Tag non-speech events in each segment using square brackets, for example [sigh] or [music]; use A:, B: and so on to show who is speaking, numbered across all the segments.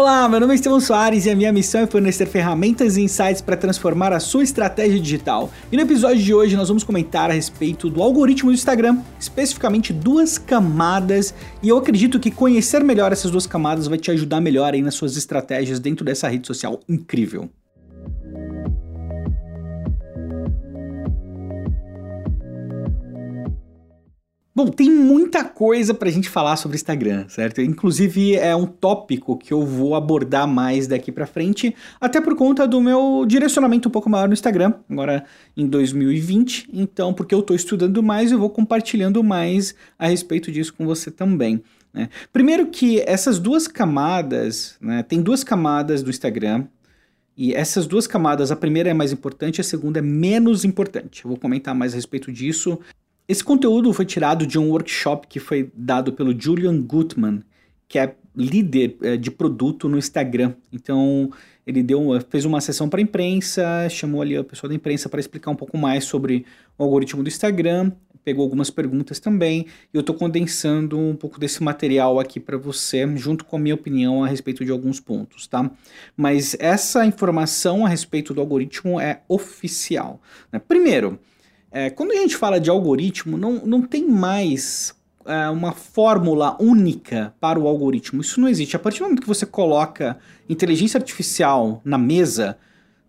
A: Olá, meu nome é Estevão Soares e a minha missão é fornecer ferramentas e insights para transformar a sua estratégia digital. E no episódio de hoje nós vamos comentar a respeito do algoritmo do Instagram, especificamente duas camadas, e eu acredito que conhecer melhor essas duas camadas vai te ajudar melhor aí nas suas estratégias dentro dessa rede social incrível. Bom, tem muita coisa pra gente falar sobre Instagram, certo? Inclusive é um tópico que eu vou abordar mais daqui pra frente, até por conta do meu direcionamento um pouco maior no Instagram, agora em 2020. Então, porque eu tô estudando mais, eu vou compartilhando mais a respeito disso com você também. Né? Primeiro que essas duas camadas, né, tem duas camadas do Instagram, e essas duas camadas, a primeira é mais importante, a segunda é menos importante. Eu vou comentar mais a respeito disso esse conteúdo foi tirado de um workshop que foi dado pelo Julian Gutman, que é líder é, de produto no Instagram. Então, ele deu, fez uma sessão para a imprensa, chamou ali a pessoa da imprensa para explicar um pouco mais sobre o algoritmo do Instagram, pegou algumas perguntas também, e eu estou condensando um pouco desse material aqui para você, junto com a minha opinião a respeito de alguns pontos, tá? Mas essa informação a respeito do algoritmo é oficial. Né? Primeiro, é, quando a gente fala de algoritmo, não, não tem mais é, uma fórmula única para o algoritmo. Isso não existe. A partir do momento que você coloca inteligência artificial na mesa,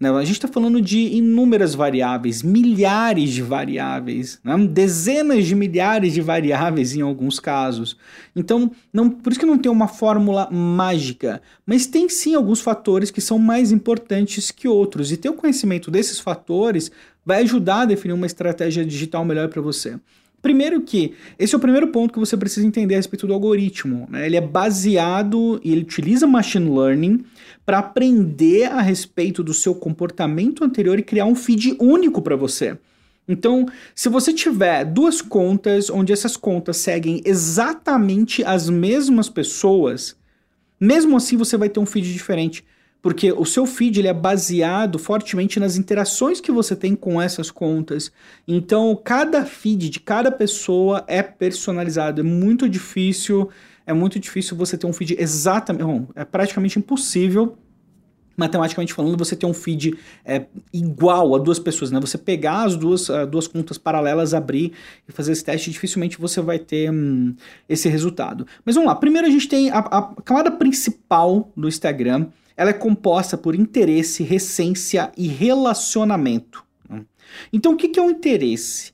A: né, a gente está falando de inúmeras variáveis, milhares de variáveis, né, dezenas de milhares de variáveis em alguns casos. Então, não, por isso que não tem uma fórmula mágica, mas tem sim alguns fatores que são mais importantes que outros. E ter o conhecimento desses fatores vai ajudar a definir uma estratégia digital melhor para você. Primeiro que, esse é o primeiro ponto que você precisa entender a respeito do algoritmo. Né? Ele é baseado e ele utiliza machine learning para aprender a respeito do seu comportamento anterior e criar um feed único para você. Então, se você tiver duas contas onde essas contas seguem exatamente as mesmas pessoas, mesmo assim você vai ter um feed diferente porque o seu feed ele é baseado fortemente nas interações que você tem com essas contas. Então, cada feed de cada pessoa é personalizado. É muito difícil, é muito difícil você ter um feed exatamente, bom, é praticamente impossível matematicamente falando, você ter um feed é, igual a duas pessoas, né? Você pegar as duas, uh, duas contas paralelas, abrir e fazer esse teste, dificilmente você vai ter hum, esse resultado. Mas vamos lá, primeiro a gente tem a, a camada principal do Instagram, ela é composta por interesse, recência e relacionamento. Né? Então, o que é o um interesse?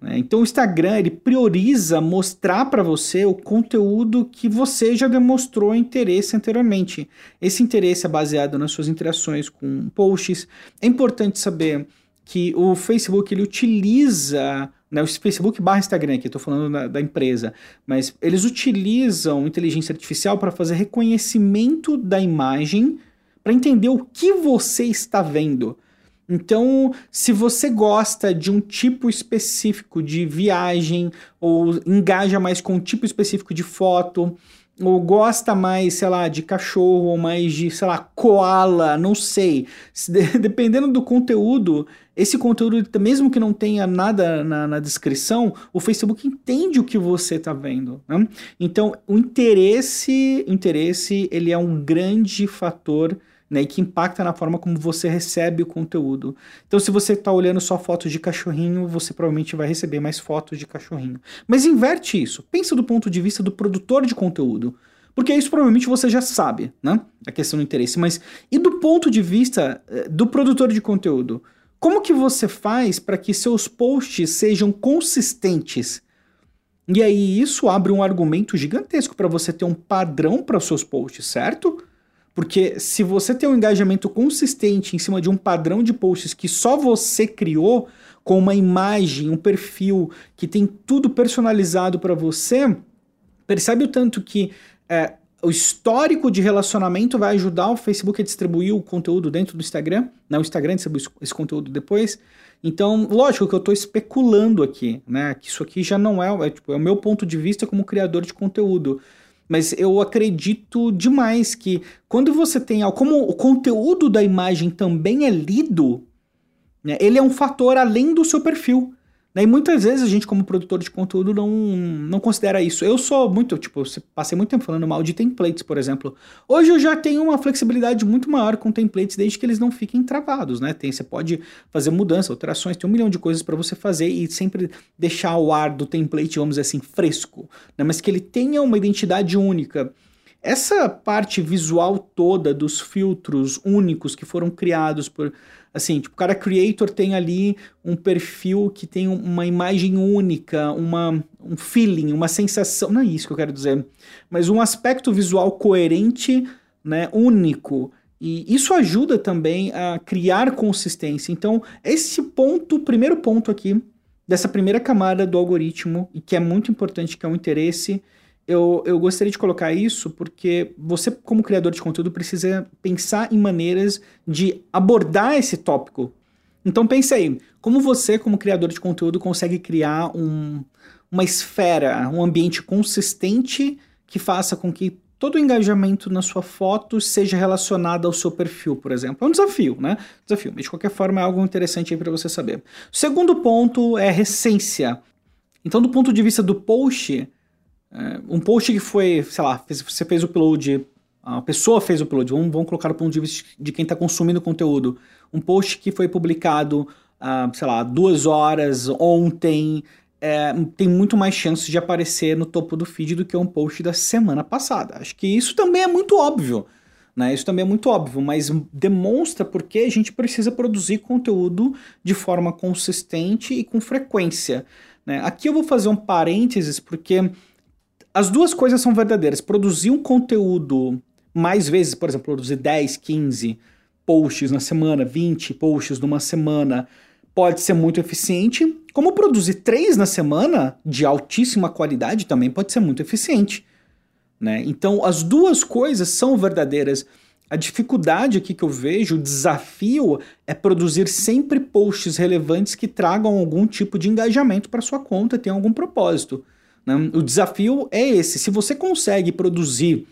A: Né? Então, o Instagram ele prioriza mostrar para você o conteúdo que você já demonstrou interesse anteriormente. Esse interesse é baseado nas suas interações com posts. É importante saber que o Facebook ele utiliza né, o Facebook barra Instagram, aqui estou falando da, da, empresa, mas eles utilizam inteligência artificial para fazer reconhecimento da imagem para entender o que você está vendo. Então, se você gosta de um tipo específico de viagem ou engaja mais com um tipo específico de foto, ou gosta mais, sei lá, de cachorro, ou mais de, sei lá, koala, não sei. [laughs] Dependendo do conteúdo, esse conteúdo, mesmo que não tenha nada na, na descrição, o Facebook entende o que você está vendo. Né? Então, o interesse, interesse, ele é um grande fator né, e que impacta na forma como você recebe o conteúdo. Então, se você está olhando só fotos de cachorrinho, você provavelmente vai receber mais fotos de cachorrinho. Mas inverte isso. Pensa do ponto de vista do produtor de conteúdo. Porque isso provavelmente você já sabe, né? A questão do interesse. Mas e do ponto de vista eh, do produtor de conteúdo? Como que você faz para que seus posts sejam consistentes? E aí isso abre um argumento gigantesco para você ter um padrão para os seus posts, certo? Porque se você tem um engajamento consistente em cima de um padrão de posts que só você criou, com uma imagem, um perfil que tem tudo personalizado para você, percebe o tanto que é, o histórico de relacionamento vai ajudar o Facebook a distribuir o conteúdo dentro do Instagram, né? O Instagram distribui esse conteúdo depois. Então, lógico que eu estou especulando aqui, né? Que isso aqui já não é, é, tipo, é o meu ponto de vista como criador de conteúdo. Mas eu acredito demais que quando você tem. Como o conteúdo da imagem também é lido, né, ele é um fator além do seu perfil. E muitas vezes a gente, como produtor de conteúdo, não, não considera isso. Eu sou muito, tipo, passei muito tempo falando mal de templates, por exemplo. Hoje eu já tenho uma flexibilidade muito maior com templates, desde que eles não fiquem travados, né? Tem, você pode fazer mudança, alterações, tem um milhão de coisas para você fazer e sempre deixar o ar do template, vamos dizer assim, fresco, né? Mas que ele tenha uma identidade única. Essa parte visual toda dos filtros únicos que foram criados por Assim, tipo, cada creator tem ali um perfil que tem uma imagem única, uma, um feeling, uma sensação, não é isso que eu quero dizer, mas um aspecto visual coerente, né, único. E isso ajuda também a criar consistência. Então, esse ponto, primeiro ponto aqui, dessa primeira camada do algoritmo, e que é muito importante, que é o interesse, eu, eu gostaria de colocar isso porque você, como criador de conteúdo, precisa pensar em maneiras de abordar esse tópico. Então pense aí, como você, como criador de conteúdo, consegue criar um, uma esfera, um ambiente consistente que faça com que todo o engajamento na sua foto seja relacionado ao seu perfil, por exemplo. É um desafio, né? Desafio, mas de qualquer forma é algo interessante aí para você saber. O segundo ponto é recência. Então, do ponto de vista do post, um post que foi, sei lá, você fez o upload, a pessoa fez o upload, vamos, vamos colocar o ponto de vista de quem está consumindo conteúdo. Um post que foi publicado, uh, sei lá, duas horas ontem, é, tem muito mais chances de aparecer no topo do feed do que um post da semana passada. Acho que isso também é muito óbvio. Né? Isso também é muito óbvio, mas demonstra porque a gente precisa produzir conteúdo de forma consistente e com frequência. Né? Aqui eu vou fazer um parênteses porque as duas coisas são verdadeiras. Produzir um conteúdo mais vezes, por exemplo, produzir 10, 15 posts na semana, 20 posts numa semana, pode ser muito eficiente. Como produzir 3 na semana, de altíssima qualidade, também pode ser muito eficiente. Né? Então, as duas coisas são verdadeiras. A dificuldade aqui que eu vejo, o desafio, é produzir sempre posts relevantes que tragam algum tipo de engajamento para sua conta, tenham algum propósito. Né? O desafio é esse. Se você consegue produzir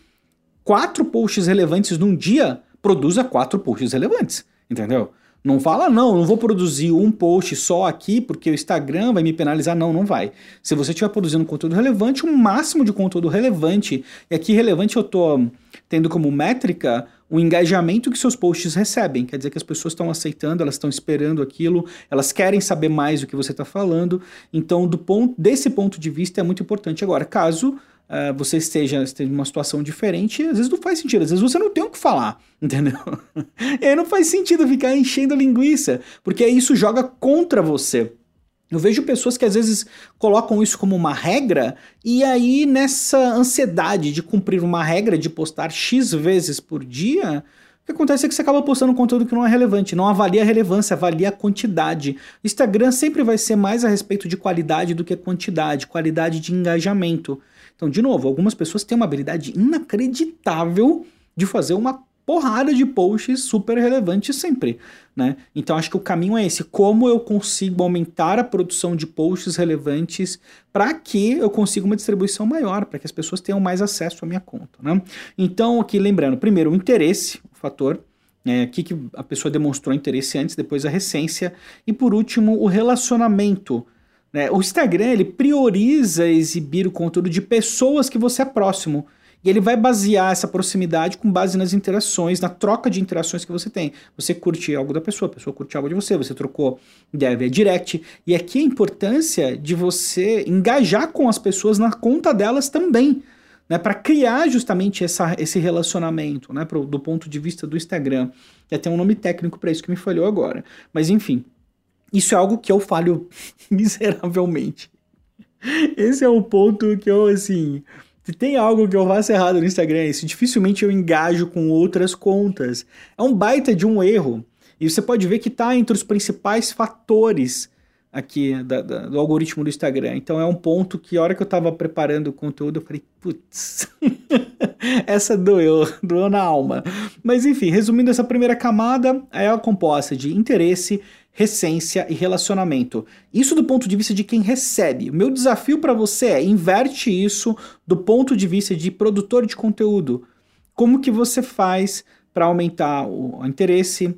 A: quatro posts relevantes num dia, produza quatro posts relevantes, entendeu? Não fala, não, não vou produzir um post só aqui porque o Instagram vai me penalizar. Não, não vai. Se você estiver produzindo conteúdo relevante, o máximo de conteúdo relevante, e aqui relevante eu estou tendo como métrica o engajamento que seus posts recebem. Quer dizer que as pessoas estão aceitando, elas estão esperando aquilo, elas querem saber mais do que você está falando. Então, do ponto, desse ponto de vista, é muito importante. Agora, caso uh, você esteja, esteja em uma situação diferente, às vezes não faz sentido, às vezes você não tem o que falar, [laughs] entendeu? e aí não faz sentido ficar enchendo linguiça, porque isso joga contra você. Eu vejo pessoas que às vezes colocam isso como uma regra e aí nessa ansiedade de cumprir uma regra de postar X vezes por dia, o que acontece é que você acaba postando conteúdo que não é relevante, não avalia a relevância, avalia a quantidade. Instagram sempre vai ser mais a respeito de qualidade do que quantidade, qualidade de engajamento. Então, de novo, algumas pessoas têm uma habilidade inacreditável de fazer uma porrada de posts super relevantes sempre, né? Então acho que o caminho é esse, como eu consigo aumentar a produção de posts relevantes para que eu consiga uma distribuição maior, para que as pessoas tenham mais acesso à minha conta, né? Então aqui lembrando, primeiro o interesse, o fator, é, aqui que a pessoa demonstrou interesse antes, depois a recência e por último o relacionamento. Né? O Instagram ele prioriza exibir o conteúdo de pessoas que você é próximo. E ele vai basear essa proximidade com base nas interações, na troca de interações que você tem. Você curte algo da pessoa, a pessoa curte algo de você, você trocou ideia via direct. E aqui a importância de você engajar com as pessoas na conta delas também. Né, para criar justamente essa, esse relacionamento, né, pro, do ponto de vista do Instagram. Já tem um nome técnico para isso que me falhou agora. Mas enfim, isso é algo que eu falho [laughs] miseravelmente. Esse é o ponto que eu, assim, se tem algo que eu faço errado no Instagram, é isso. Dificilmente eu engajo com outras contas. É um baita de um erro. E você pode ver que está entre os principais fatores aqui da, da, do algoritmo do Instagram. Então é um ponto que a hora que eu estava preparando o conteúdo, eu falei, putz, [laughs] essa doeu, [laughs] doeu na alma. Mas enfim, resumindo essa primeira camada, é a composta de interesse, recência e relacionamento. Isso do ponto de vista de quem recebe. O meu desafio para você é inverte isso do ponto de vista de produtor de conteúdo. Como que você faz para aumentar o interesse,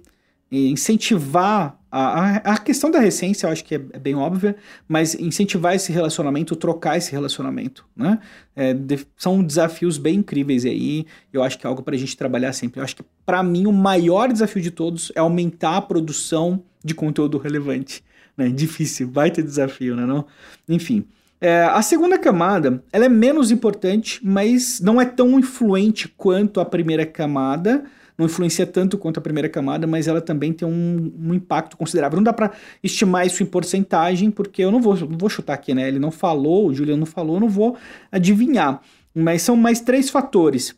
A: incentivar A, a, questão da recência eu acho que é, é, bem óbvia, mas incentivar esse relacionamento, trocar esse relacionamento, né? É, de, são desafios bem incríveis aí. Eu acho que é algo para a gente trabalhar sempre. Eu acho que para mim o maior desafio de todos é aumentar a produção de conteúdo relevante. Né? Difícil, vai ter desafio, né? Não? Enfim. É, a segunda camada, ela é menos importante, mas não é tão influente quanto a primeira camada. Não influencia tanto quanto a primeira camada, mas ela também tem um, um impacto considerável. Não dá para estimar isso em porcentagem, porque eu não vou, não vou chutar aqui, né? Ele não falou, o Juliano não falou, eu não vou adivinhar. Mas são mais três fatores: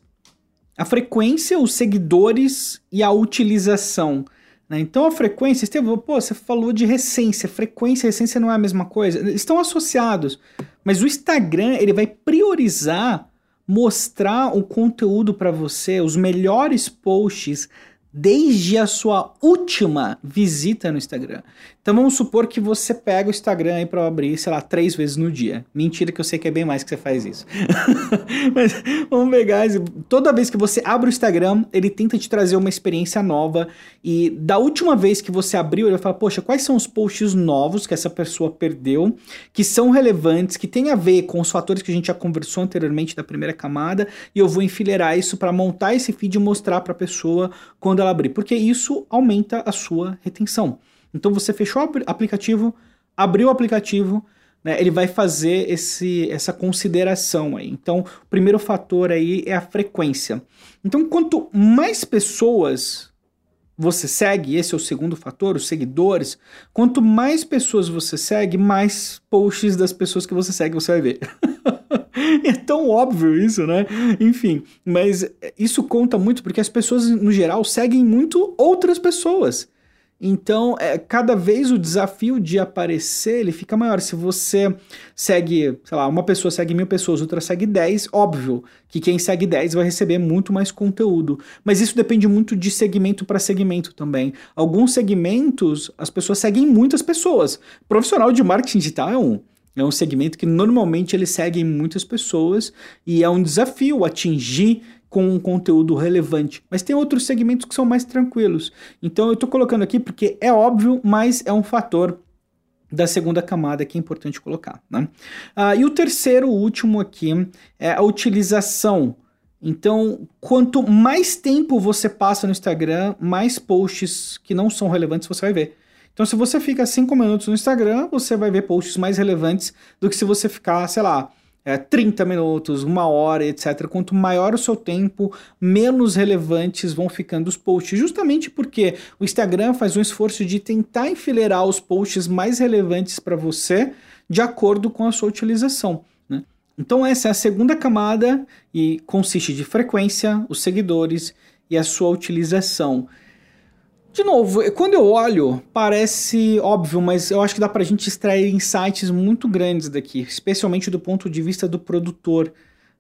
A: a frequência, os seguidores e a utilização. Né? Então a frequência, Estevam, pô, você falou de recência, frequência e recência não é a mesma coisa, estão associados, mas o Instagram ele vai priorizar mostrar o conteúdo para você, os melhores posts desde a sua última visita no Instagram. Então vamos supor que você pega o Instagram aí para abrir, sei lá, três vezes no dia. Mentira que eu sei que é bem mais que você faz isso. [laughs] Mas vamos pegar, toda vez que você abre o Instagram, ele tenta te trazer uma experiência nova e da última vez que você abriu, ele vai falar, poxa, quais são os posts novos que essa pessoa perdeu, que são relevantes, que tem a ver com os fatores que a gente já conversou anteriormente da primeira camada, e eu vou enfileirar isso para montar esse feed e mostrar para a pessoa quando ela abrir, porque isso aumenta a sua retenção. Então você fechou o aplicativo, abriu o aplicativo, né, ele vai fazer esse, essa consideração aí. Então, o primeiro fator aí é a frequência. Então, quanto mais pessoas você segue, esse é o segundo fator, os seguidores, quanto mais pessoas você segue, mais posts das pessoas que você segue você vai ver. [laughs] [laughs] é tão óbvio isso, né? Enfim, mas isso conta muito porque as pessoas, no geral, seguem muito outras pessoas. Então, é, cada vez o desafio de aparecer ele fica maior. Se você segue, sei lá, uma pessoa segue mil pessoas, outra segue dez, óbvio que quem segue dez vai receber muito mais conteúdo. Mas isso depende muito de segmento para segmento também. Alguns segmentos as pessoas seguem muitas pessoas. Profissional de marketing digital é um. É um segmento que normalmente ele segue muitas pessoas e é um desafio atingir com um conteúdo relevante. Mas tem outros segmentos que são mais tranquilos. Então eu estou colocando aqui porque é óbvio, mas é um fator da segunda camada que é importante colocar. Né? Ah, e o terceiro, último aqui, é a utilização. Então, quanto mais tempo você passa no Instagram, mais posts que não são relevantes você vai ver. Então, se você fica 5 minutos no Instagram, você vai ver posts mais relevantes do que se você ficar, sei lá, é, 30 minutos, uma hora, etc. Quanto maior o seu tempo, menos relevantes vão ficando os posts. Justamente porque o Instagram faz um esforço de tentar enfileirar os posts mais relevantes para você de acordo com a sua utilização. Né? Então, essa é a segunda camada e consiste de frequência, os seguidores e a sua utilização. De novo, quando eu olho, parece óbvio, mas eu acho que dá pra gente extrair insights muito grandes daqui, especialmente do ponto de vista do produtor.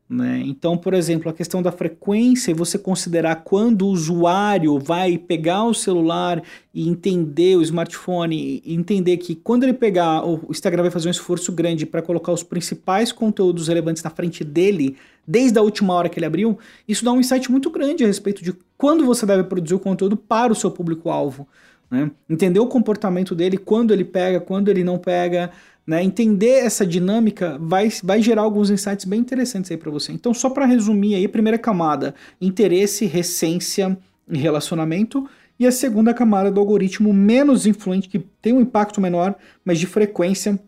A: Né? Então, por exemplo, a questão da frequência e você considerar quando o usuário vai pegar o celular e entender o smartphone, entender que quando ele pegar, o Instagram vai fazer um esforço grande para colocar os principais conteúdos relevantes na frente dele, desde a última hora que ele abriu, isso dá um insight muito grande a respeito de quando você deve produzir o conteúdo para o seu público-alvo. Né? Entender o comportamento dele, quando ele pega, quando ele não pega, né? Entender essa dinâmica vai, vai gerar alguns insights bem interessantes aí para você. Então, só para resumir aí, primeira camada, interesse, recência e relacionamento. E a segunda camada do algoritmo menos influente, que tem um impacto menor, mas de frequência,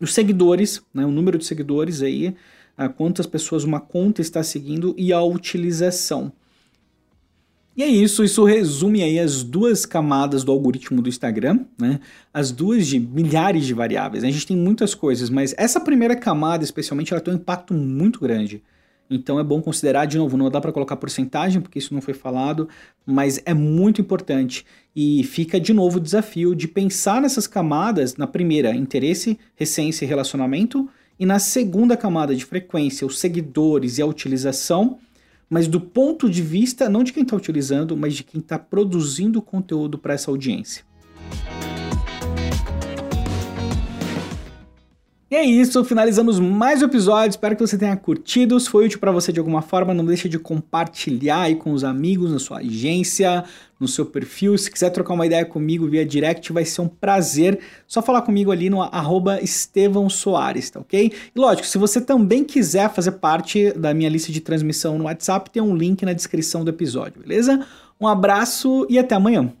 A: os seguidores, né, o número de seguidores aí, quantas pessoas uma conta está seguindo e a utilização. E é isso, isso resume aí as duas camadas do algoritmo do Instagram, né? As duas de milhares de variáveis. Né? A gente tem muitas coisas, mas essa primeira camada, especialmente, ela tem um impacto muito grande. Então é bom considerar, de novo, não dá para colocar porcentagem, porque isso não foi falado, mas é muito importante. E fica de novo o desafio de pensar nessas camadas, na primeira, interesse, recência e relacionamento, e na segunda camada de frequência, os seguidores e a utilização mas do ponto de vista não de quem está utilizando, mas de quem está produzindo conteúdo para essa audiência. E é isso, finalizamos mais um episódio. Espero que você tenha curtido. Se foi útil para você de alguma forma, não deixe de compartilhar aí com os amigos na sua agência, no seu perfil. Se quiser trocar uma ideia comigo via direct, vai ser um prazer. Só falar comigo ali no arroba Estevão Soares, tá ok? E lógico, se você também quiser fazer parte da minha lista de transmissão no WhatsApp, tem um link na descrição do episódio, beleza? Um abraço e até amanhã.